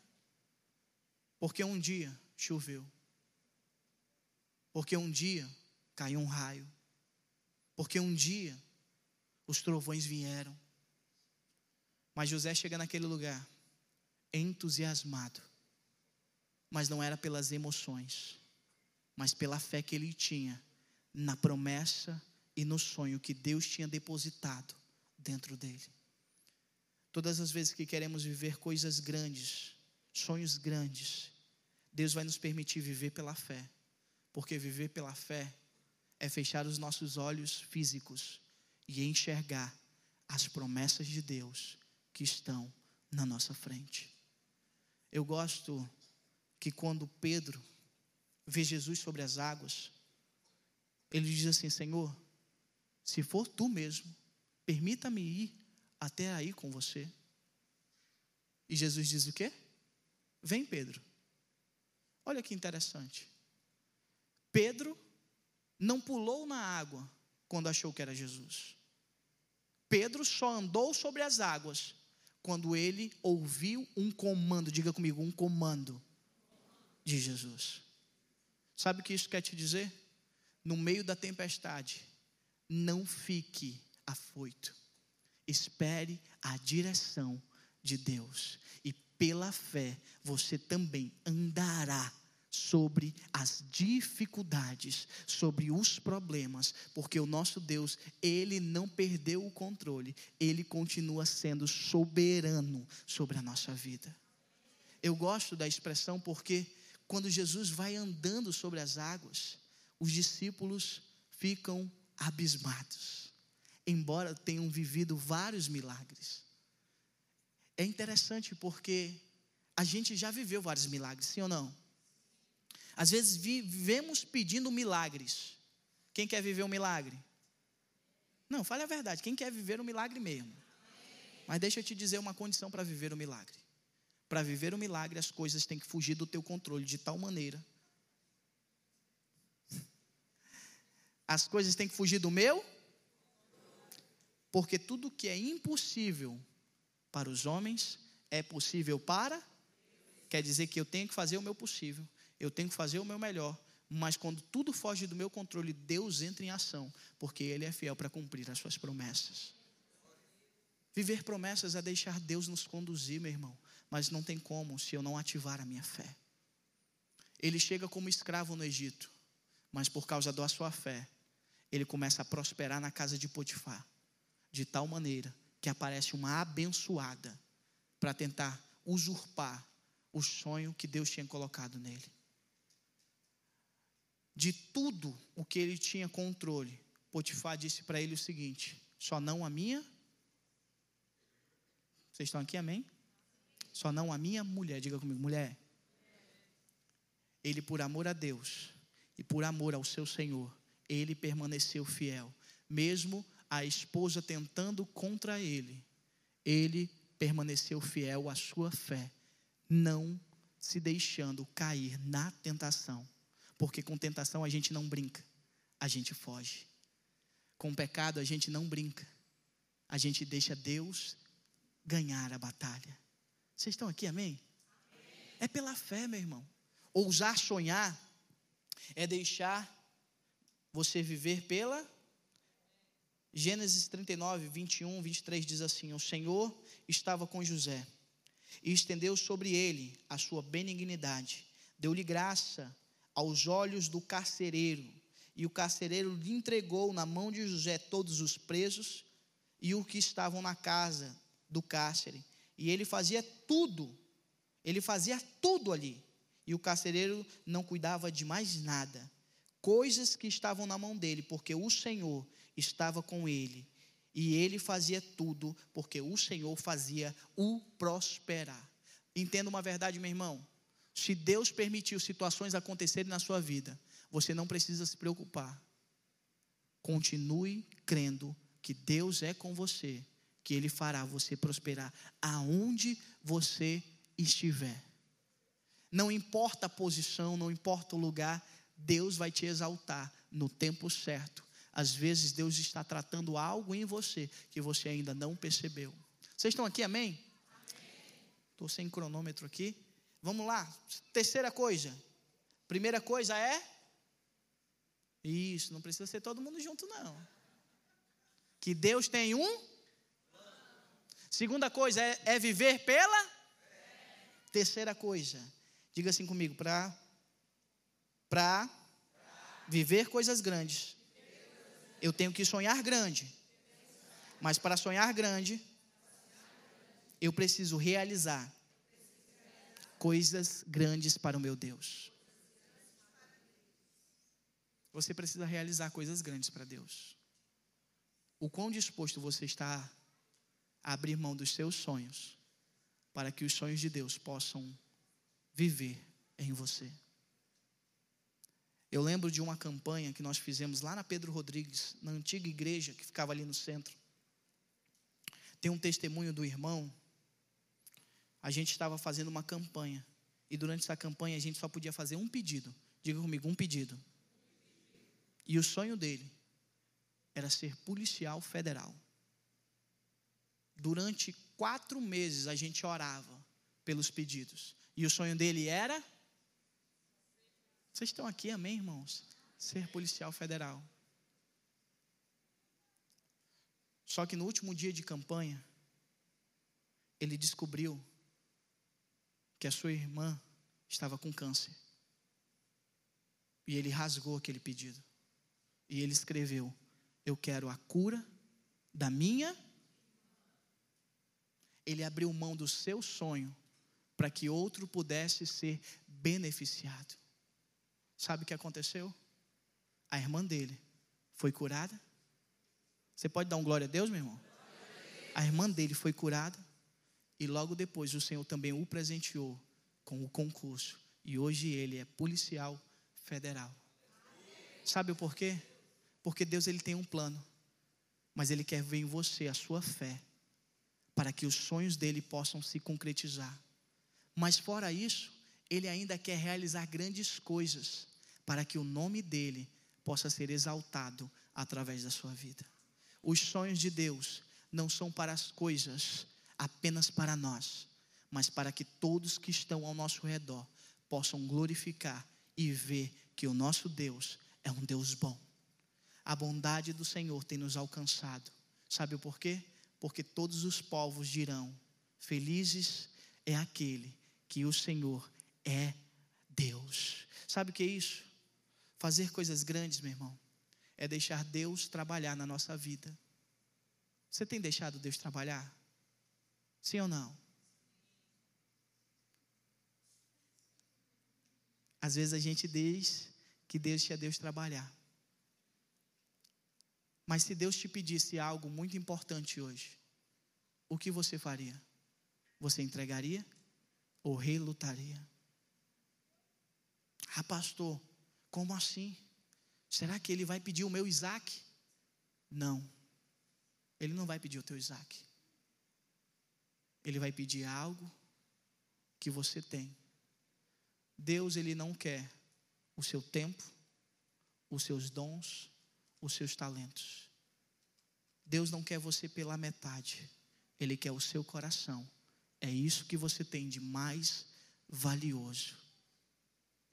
Porque um dia choveu. Porque um dia caiu um raio. Porque um dia os trovões vieram. Mas José chega naquele lugar entusiasmado. Mas não era pelas emoções, mas pela fé que ele tinha na promessa e no sonho que Deus tinha depositado dentro dele. Todas as vezes que queremos viver coisas grandes, sonhos grandes, Deus vai nos permitir viver pela fé. Porque viver pela fé é fechar os nossos olhos físicos e enxergar as promessas de Deus que estão na nossa frente. Eu gosto que quando Pedro vê Jesus sobre as águas, ele diz assim: Senhor, se for tu mesmo, permita-me ir até aí com você. E Jesus diz o quê? Vem, Pedro. Olha que interessante. Pedro não pulou na água quando achou que era Jesus. Pedro só andou sobre as águas quando ele ouviu um comando, diga comigo, um comando de Jesus. Sabe o que isso quer te dizer? No meio da tempestade, não fique afoito. Espere a direção de Deus. E pela fé, você também andará sobre as dificuldades, sobre os problemas, porque o nosso Deus, ele não perdeu o controle, ele continua sendo soberano sobre a nossa vida. Eu gosto da expressão porque quando Jesus vai andando sobre as águas, os discípulos ficam abismados, embora tenham vivido vários milagres. É interessante porque a gente já viveu vários milagres, sim ou não? Às vezes vivemos pedindo milagres. Quem quer viver um milagre? Não, fale a verdade. Quem quer viver um milagre mesmo? Mas deixa eu te dizer uma condição para viver o um milagre. Para viver o um milagre, as coisas têm que fugir do teu controle de tal maneira. As coisas têm que fugir do meu. Porque tudo que é impossível para os homens é possível para. Quer dizer que eu tenho que fazer o meu possível eu tenho que fazer o meu melhor, mas quando tudo foge do meu controle, Deus entra em ação, porque Ele é fiel para cumprir as suas promessas. Viver promessas é deixar Deus nos conduzir, meu irmão, mas não tem como se eu não ativar a minha fé. Ele chega como escravo no Egito, mas por causa da sua fé, ele começa a prosperar na casa de Potifar, de tal maneira que aparece uma abençoada para tentar usurpar o sonho que Deus tinha colocado nele de tudo o que ele tinha controle, Potifar disse para ele o seguinte: só não a minha. Vocês estão aqui, amém? Só não a minha mulher, diga comigo, mulher. Ele, por amor a Deus e por amor ao seu Senhor, ele permaneceu fiel, mesmo a esposa tentando contra ele, ele permaneceu fiel à sua fé, não se deixando cair na tentação porque com tentação a gente não brinca, a gente foge. Com pecado a gente não brinca, a gente deixa Deus ganhar a batalha. Vocês estão aqui, amém? amém? É pela fé, meu irmão. Ousar sonhar é deixar você viver pela. Gênesis 39, 21, 23 diz assim: O Senhor estava com José e estendeu sobre ele a sua benignidade, deu-lhe graça aos olhos do carcereiro. E o carcereiro lhe entregou na mão de José todos os presos e os que estavam na casa do cárcere. E ele fazia tudo, ele fazia tudo ali. E o carcereiro não cuidava de mais nada. Coisas que estavam na mão dele, porque o Senhor estava com ele. E ele fazia tudo, porque o Senhor fazia o prosperar. Entenda uma verdade, meu irmão. Se Deus permitiu situações acontecerem na sua vida, você não precisa se preocupar. Continue crendo que Deus é com você, que Ele fará você prosperar aonde você estiver. Não importa a posição, não importa o lugar, Deus vai te exaltar no tempo certo. Às vezes Deus está tratando algo em você que você ainda não percebeu. Vocês estão aqui, amém? Estou sem cronômetro aqui. Vamos lá. Terceira coisa. Primeira coisa é. Isso, não precisa ser todo mundo junto, não. Que Deus tem um. Segunda coisa é, é viver pela. Terceira coisa. Diga assim comigo, para para viver coisas grandes. Eu tenho que sonhar grande. Mas para sonhar grande, eu preciso realizar coisas grandes para o meu Deus. Você precisa realizar coisas grandes para Deus. O quão disposto você está a abrir mão dos seus sonhos para que os sonhos de Deus possam viver em você. Eu lembro de uma campanha que nós fizemos lá na Pedro Rodrigues, na antiga igreja que ficava ali no centro. Tem um testemunho do irmão a gente estava fazendo uma campanha. E durante essa campanha a gente só podia fazer um pedido. Diga comigo, um pedido. E o sonho dele era ser policial federal. Durante quatro meses a gente orava pelos pedidos. E o sonho dele era. Vocês estão aqui, amém, irmãos? Ser policial federal. Só que no último dia de campanha, ele descobriu que a sua irmã estava com câncer. E ele rasgou aquele pedido. E ele escreveu: Eu quero a cura da minha. Ele abriu mão do seu sonho para que outro pudesse ser beneficiado. Sabe o que aconteceu? A irmã dele foi curada. Você pode dar um glória a Deus, meu irmão? A irmã dele foi curada. E logo depois o Senhor também o presenteou com o concurso. E hoje ele é policial federal. Sabe o porquê? Porque Deus ele tem um plano. Mas ele quer ver em você a sua fé para que os sonhos dele possam se concretizar. Mas fora isso, ele ainda quer realizar grandes coisas para que o nome dele possa ser exaltado através da sua vida. Os sonhos de Deus não são para as coisas apenas para nós, mas para que todos que estão ao nosso redor possam glorificar e ver que o nosso Deus é um Deus bom. A bondade do Senhor tem nos alcançado. Sabe o porquê? Porque todos os povos dirão: Felizes é aquele que o Senhor é Deus. Sabe o que é isso? Fazer coisas grandes, meu irmão, é deixar Deus trabalhar na nossa vida. Você tem deixado Deus trabalhar? Sim ou não? Às vezes a gente diz que deixa Deus trabalhar. Mas se Deus te pedisse algo muito importante hoje, o que você faria? Você entregaria ou relutaria? Ah, pastor, como assim? Será que ele vai pedir o meu Isaac? Não, ele não vai pedir o teu Isaac. Ele vai pedir algo que você tem. Deus, ele não quer o seu tempo, os seus dons, os seus talentos. Deus não quer você pela metade, Ele quer o seu coração. É isso que você tem de mais valioso.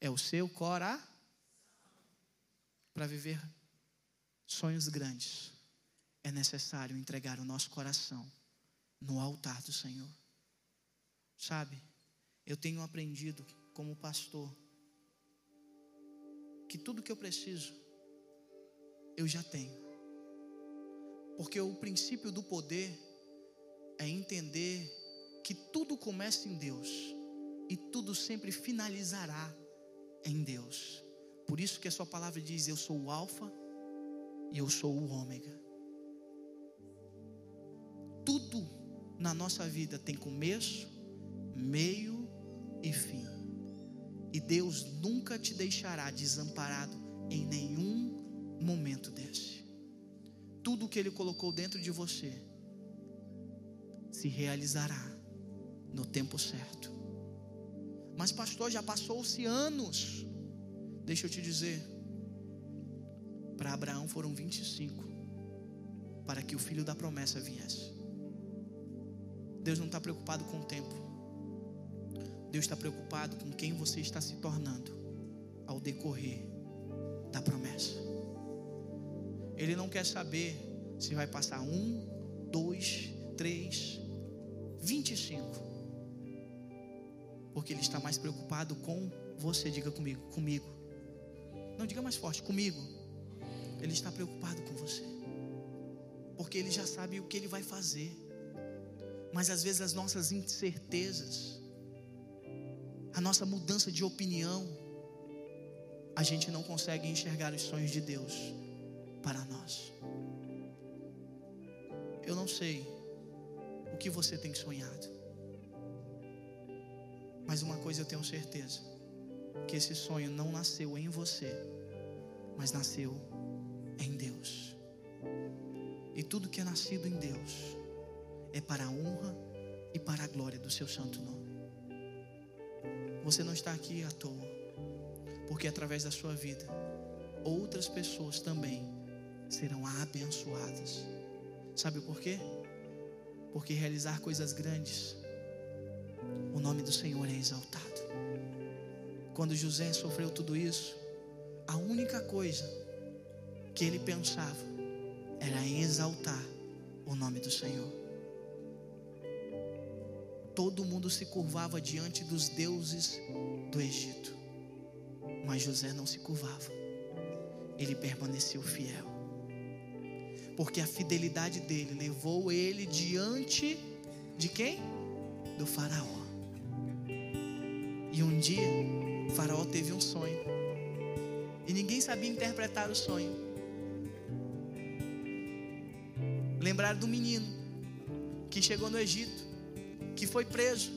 É o seu coração. Para viver sonhos grandes, é necessário entregar o nosso coração no altar do Senhor. Sabe, eu tenho aprendido como pastor que tudo que eu preciso eu já tenho. Porque o princípio do poder é entender que tudo começa em Deus e tudo sempre finalizará em Deus. Por isso que a sua palavra diz: Eu sou o Alfa e eu sou o Ômega. Tudo na nossa vida tem começo, meio e fim. E Deus nunca te deixará desamparado em nenhum momento desse. Tudo que Ele colocou dentro de você se realizará no tempo certo. Mas, pastor, já passou-se anos. Deixa eu te dizer. Para Abraão foram 25 para que o filho da promessa viesse. Deus não está preocupado com o tempo. Deus está preocupado com quem você está se tornando ao decorrer da promessa. Ele não quer saber se vai passar um, dois, três, vinte e cinco. Porque Ele está mais preocupado com você. Diga comigo, comigo. Não diga mais forte, comigo. Ele está preocupado com você. Porque Ele já sabe o que Ele vai fazer. Mas às vezes as nossas incertezas, a nossa mudança de opinião, a gente não consegue enxergar os sonhos de Deus para nós. Eu não sei o que você tem sonhado, mas uma coisa eu tenho certeza: que esse sonho não nasceu em você, mas nasceu em Deus. E tudo que é nascido em Deus é para a honra e para a glória do seu santo nome. Você não está aqui à toa, porque através da sua vida, outras pessoas também serão abençoadas. Sabe por quê? Porque realizar coisas grandes, o nome do Senhor é exaltado. Quando José sofreu tudo isso, a única coisa que ele pensava era em exaltar o nome do Senhor. Todo mundo se curvava diante dos deuses do Egito, mas José não se curvava, ele permaneceu fiel porque a fidelidade dele levou ele diante de quem? Do Faraó. E um dia Faraó teve um sonho. E ninguém sabia interpretar o sonho. Lembraram do menino que chegou no Egito, que foi preso.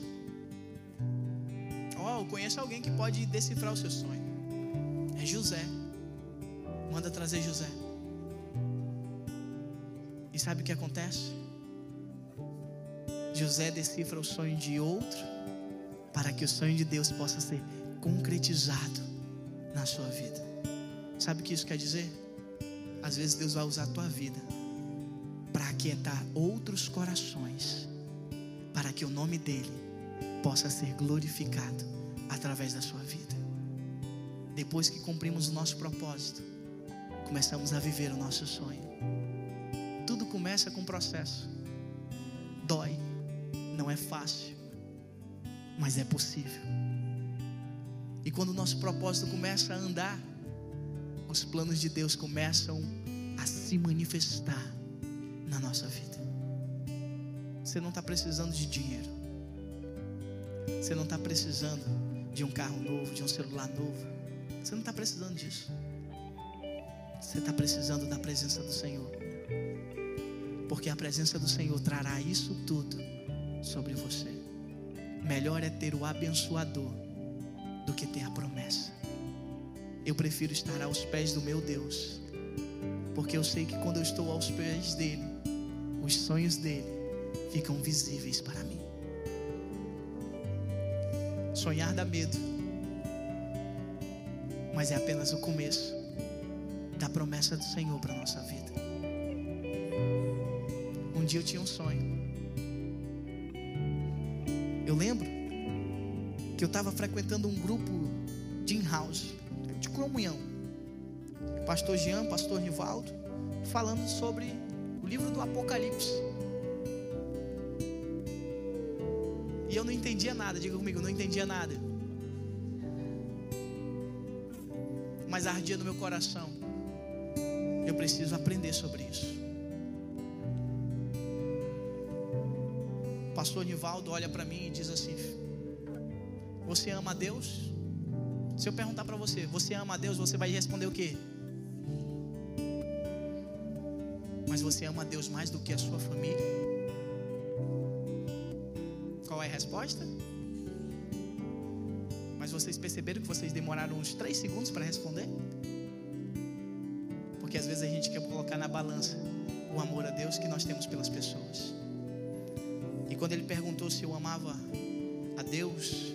Oh, conheço alguém que pode decifrar o seu sonho. É José. Manda trazer José. E sabe o que acontece? José decifra o sonho de outro para que o sonho de Deus possa ser concretizado na sua vida. Sabe o que isso quer dizer? Às vezes Deus vai usar a tua vida para aquietar outros corações, para que o nome dele possa ser glorificado através da sua vida. Depois que cumprimos o nosso propósito, começamos a viver o nosso sonho. Tudo começa com um processo. Dói, não é fácil, mas é possível. E quando o nosso propósito começa a andar, os planos de Deus começam a se manifestar na nossa vida. Você não está precisando de dinheiro. Você não está precisando de um carro novo, de um celular novo. Você não está precisando disso. Você está precisando da presença do Senhor. Porque a presença do Senhor trará isso tudo sobre você. Melhor é ter o abençoador do que ter a promessa. Eu prefiro estar aos pés do meu Deus, porque eu sei que quando eu estou aos pés dele, os sonhos dele ficam visíveis para mim. Sonhar dá medo, mas é apenas o começo da promessa do Senhor para a nossa vida. Um dia eu tinha um sonho. Eu lembro que eu estava frequentando um grupo de in-house, de comunhão. Pastor Jean, pastor Nivaldo, falando sobre o livro do Apocalipse. E eu não entendia nada, diga comigo, não entendia nada. Mas ardia no meu coração. Eu preciso aprender sobre isso. Pastor Nivaldo olha para mim e diz assim: Você ama a Deus? Se eu perguntar para você, você ama a Deus, você vai responder o quê? mas você ama Deus mais do que a sua família? Qual é a resposta? Mas vocês perceberam que vocês demoraram uns três segundos para responder? Porque às vezes a gente quer colocar na balança o amor a Deus que nós temos pelas pessoas. E quando ele perguntou se eu amava a Deus,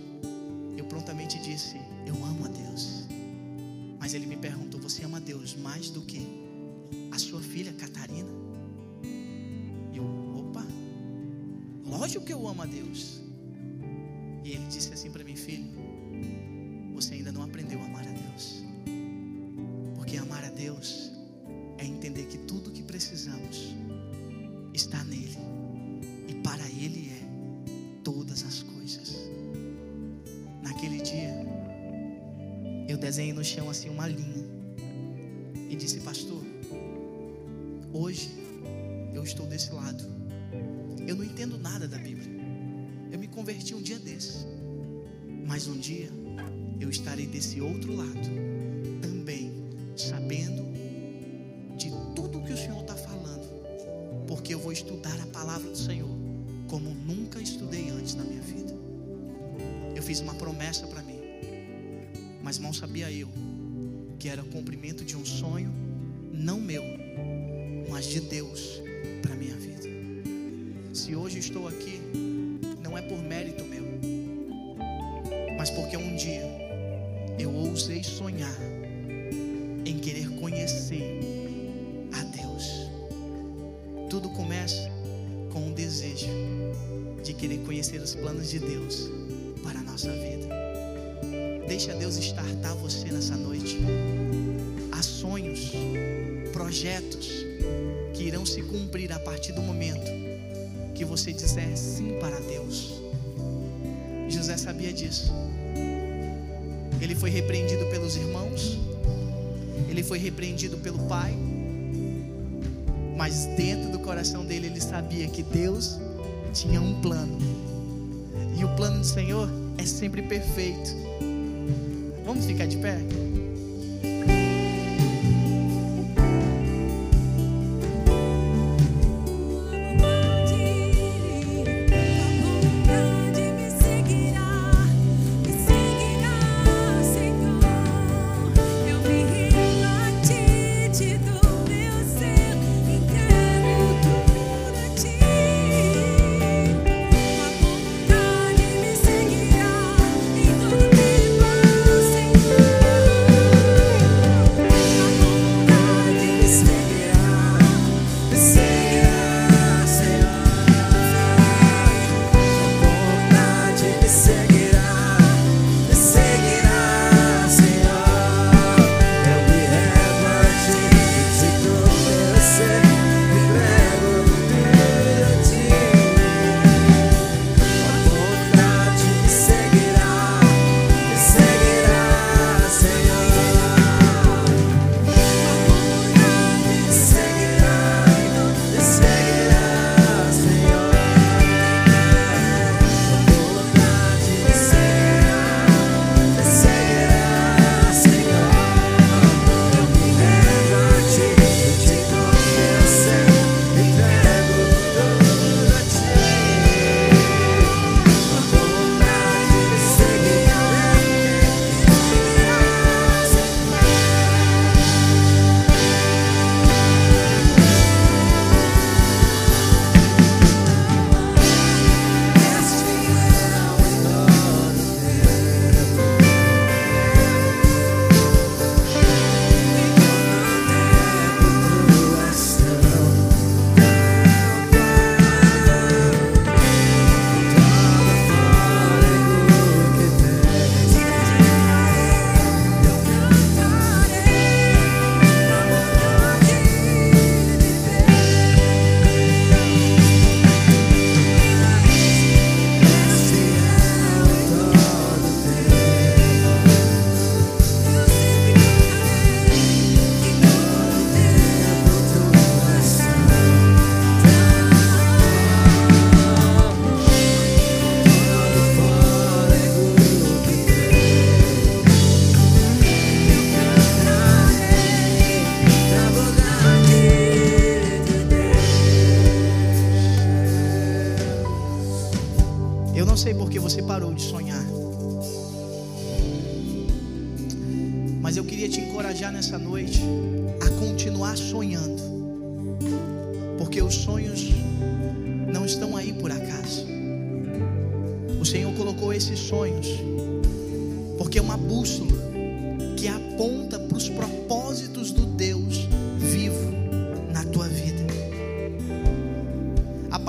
eu prontamente disse: Eu amo a Deus. Mas ele me perguntou: Você ama a Deus mais do que a sua filha Catarina? E eu, opa, lógico que eu amo a Deus. E ele disse eu desenhei no chão assim uma linha e disse, pastor, Hoje eu estou desse lado. Eu não entendo nada da Bíblia. Eu me converti um dia desse. Mas um dia eu estarei desse outro lado, também sabendo de tudo que o Senhor está falando, porque eu vou estudar a palavra do Senhor como nunca estudei antes na minha vida. Eu fiz uma promessa para mim, mas mal sabia eu que era o cumprimento de um sonho, não meu, mas de Deus para minha vida. Se hoje estou aqui, não é por mérito meu, mas porque um dia eu ousei sonhar em querer conhecer a Deus. Tudo começa com um desejo de querer conhecer os planos de Deus para a nossa vida. Deixa Deus estartar você nessa noite. Há sonhos, projetos, que irão se cumprir a partir do momento que você disser sim para Deus. José sabia disso. Ele foi repreendido pelos irmãos, ele foi repreendido pelo pai, mas dentro do coração dele ele sabia que Deus tinha um plano, e o plano do Senhor é sempre perfeito. Vamos ficar de pé?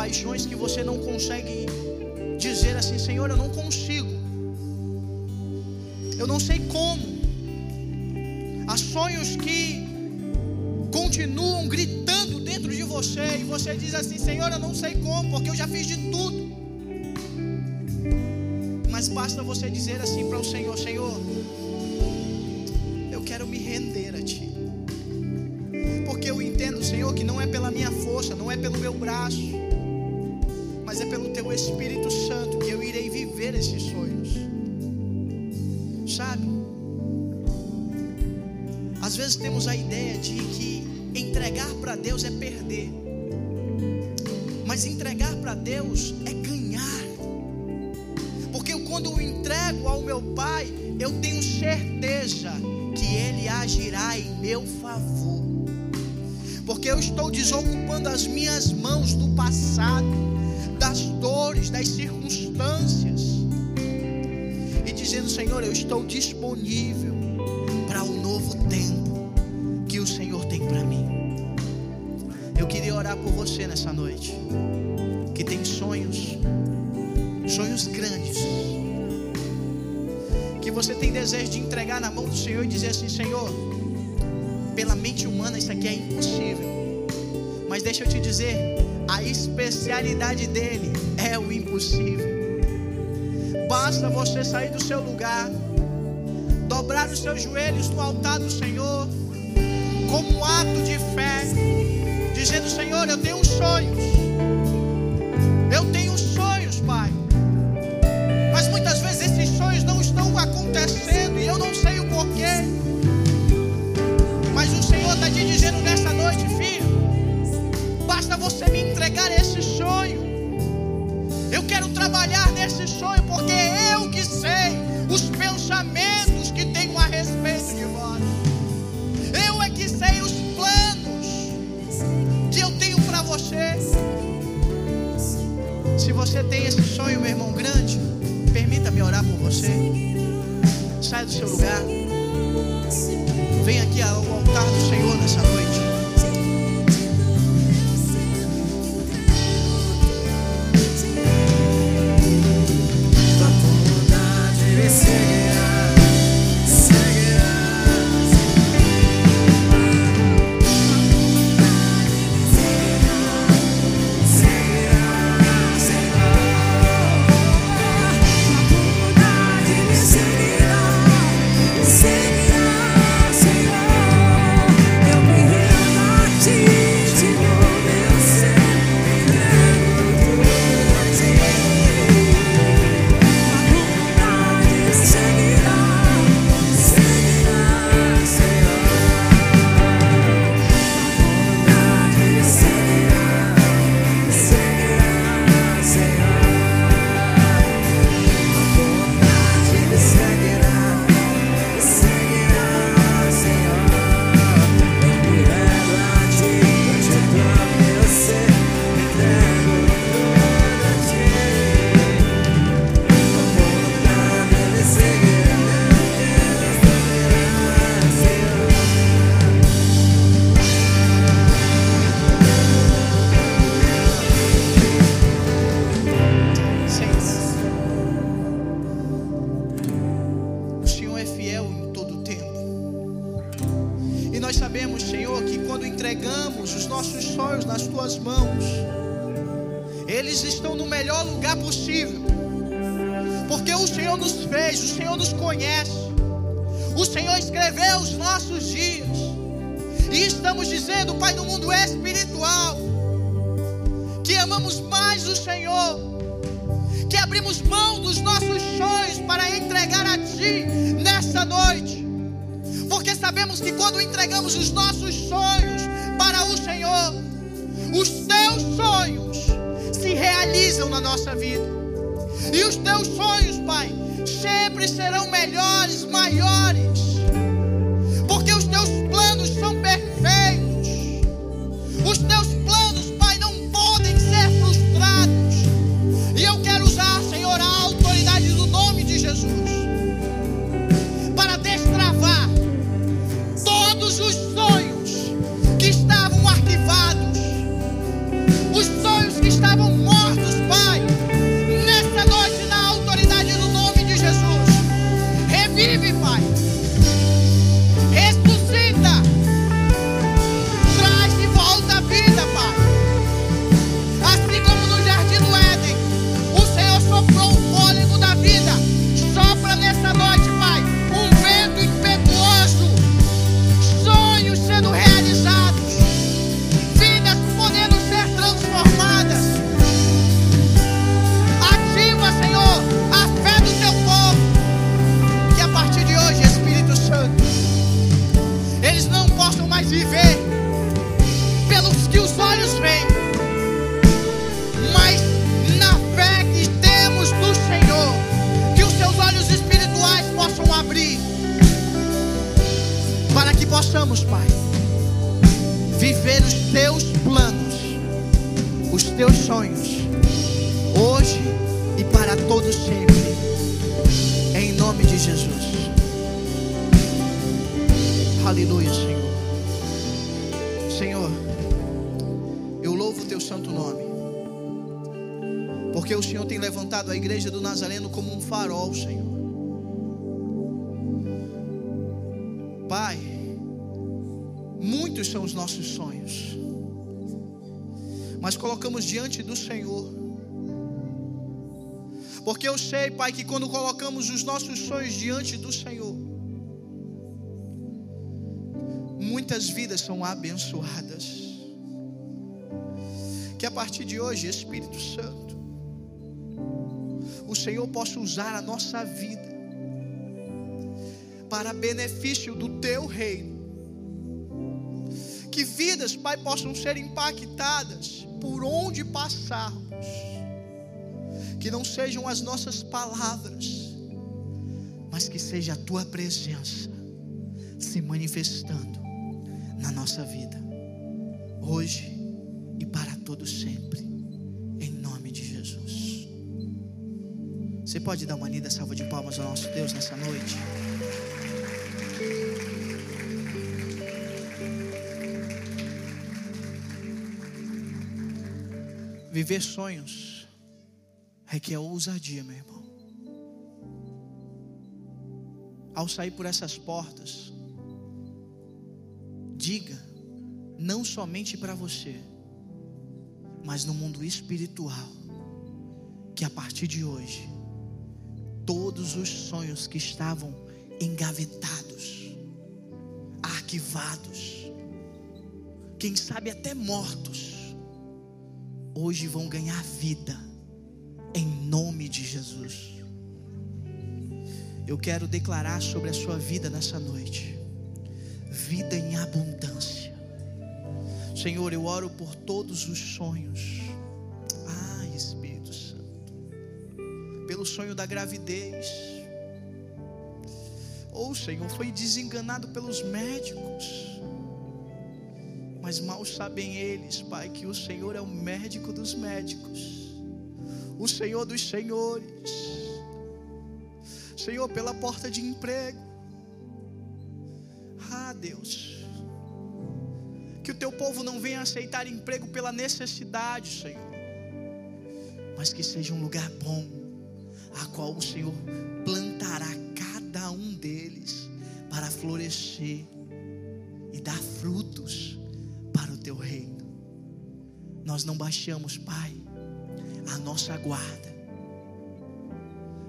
paixões que você não consegue dizer assim: Senhor, eu não consigo, eu não sei como. Há sonhos que continuam gritando dentro de você e você diz assim: Senhor, eu não sei como, porque eu já fiz de tudo. Mas basta você dizer assim para o Senhor: Senhor, eu quero me render a Ti. Porque eu entendo, Senhor, que não é pela minha força, não é pelo meu braço o Espírito Santo que eu irei viver esses sonhos. Sabe? Às vezes temos a ideia de que entregar para Deus é perder. Mas entregar para Deus é ganhar. Porque quando eu entrego ao meu Pai, eu tenho certeza que Ele agirá em meu favor. Porque eu estou desocupando as minhas mãos do passado das circunstâncias, e dizendo: Senhor, eu estou disponível para o um novo tempo que o Senhor tem para mim. Eu queria orar por você nessa noite, que tem sonhos, sonhos grandes, que você tem desejo de entregar na mão do Senhor e dizer assim: Senhor, pela mente humana isso aqui é impossível, mas deixa eu te dizer a especialidade dele é o impossível. Basta você sair do seu lugar, dobrar os seus joelhos no altar do Senhor, como um ato de fé, dizendo: Senhor, eu tenho sonhos. Eu tenho sonhos, Pai. Mas muitas vezes esses sonhos não estão acontecendo e eu não sei o porquê. Mas o Senhor está te dizendo nessa noite, filho entregar esse sonho. Eu quero trabalhar nesse sonho porque eu que sei os pensamentos que tenho a respeito de vós. Eu é que sei os planos que eu tenho para você. Se você tem esse sonho, meu irmão, grande, permita-me orar por você. Sai do seu lugar. Vem aqui ao altar do Senhor nessa noite. E nós sabemos, Senhor, que quando entregamos os nossos sonhos nas tuas mãos, eles estão no melhor lugar possível. Porque o Senhor nos fez, o Senhor nos conhece. O Senhor escreveu os nossos dias. E estamos dizendo, Pai do mundo espiritual, que amamos mais o Senhor que abrimos mão dos nossos sonhos para entregar a Ti nessa noite, porque sabemos que quando entregamos os nossos sonhos para o Senhor, os Teus sonhos se realizam na nossa vida, e os Teus sonhos, Pai, sempre serão melhores, maiores, possamos, Pai, viver os teus planos, os teus sonhos, hoje e para todos sempre, em nome de Jesus. Aleluia, Senhor. Senhor, eu louvo o teu santo nome. Porque o Senhor tem levantado a igreja do Nazareno como um farol, Senhor. Muitos são os nossos sonhos, mas colocamos diante do Senhor. Porque eu sei, Pai, que quando colocamos os nossos sonhos diante do Senhor, muitas vidas são abençoadas. Que a partir de hoje, Espírito Santo, o Senhor possa usar a nossa vida para benefício do teu reino. Que vidas, Pai, possam ser impactadas por onde passarmos. Que não sejam as nossas palavras, mas que seja a tua presença se manifestando na nossa vida, hoje e para todo sempre, em nome de Jesus. Você pode dar uma linda salva de palmas ao nosso Deus nessa noite? Viver sonhos requer ousadia, meu irmão. Ao sair por essas portas, diga, não somente para você, mas no mundo espiritual, que a partir de hoje, todos os sonhos que estavam engavetados, arquivados, quem sabe até mortos, hoje vão ganhar vida, em nome de Jesus. Eu quero declarar sobre a sua vida nessa noite, vida em abundância. Senhor, eu oro por todos os sonhos. Ah, Espírito Santo, pelo sonho da gravidez. Ou, oh, Senhor, foi desenganado pelos médicos mas mal sabem eles, Pai, que o Senhor é o médico dos médicos, o Senhor dos senhores. Senhor, pela porta de emprego. Ah, Deus. Que o teu povo não venha aceitar emprego pela necessidade, Senhor. Mas que seja um lugar bom, a qual o Senhor plantará cada um deles para florescer e dar frutos. Nós não baixamos, Pai, a nossa guarda.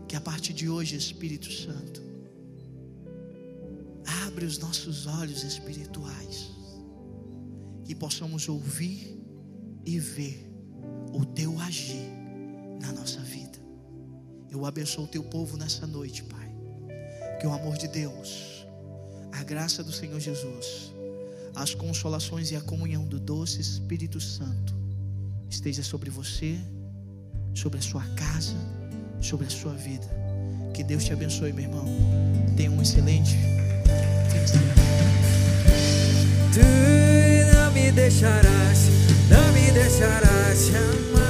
Que a partir de hoje, Espírito Santo, abre os nossos olhos espirituais, que possamos ouvir e ver o teu agir na nossa vida. Eu abençoo o teu povo nessa noite, Pai. Que o amor de Deus, a graça do Senhor Jesus, as consolações e a comunhão do doce Espírito Santo esteja sobre você, sobre a sua casa, sobre a sua vida. Que Deus te abençoe, meu irmão. Tenha um excelente Tu não me deixarás, não me deixarás jamais.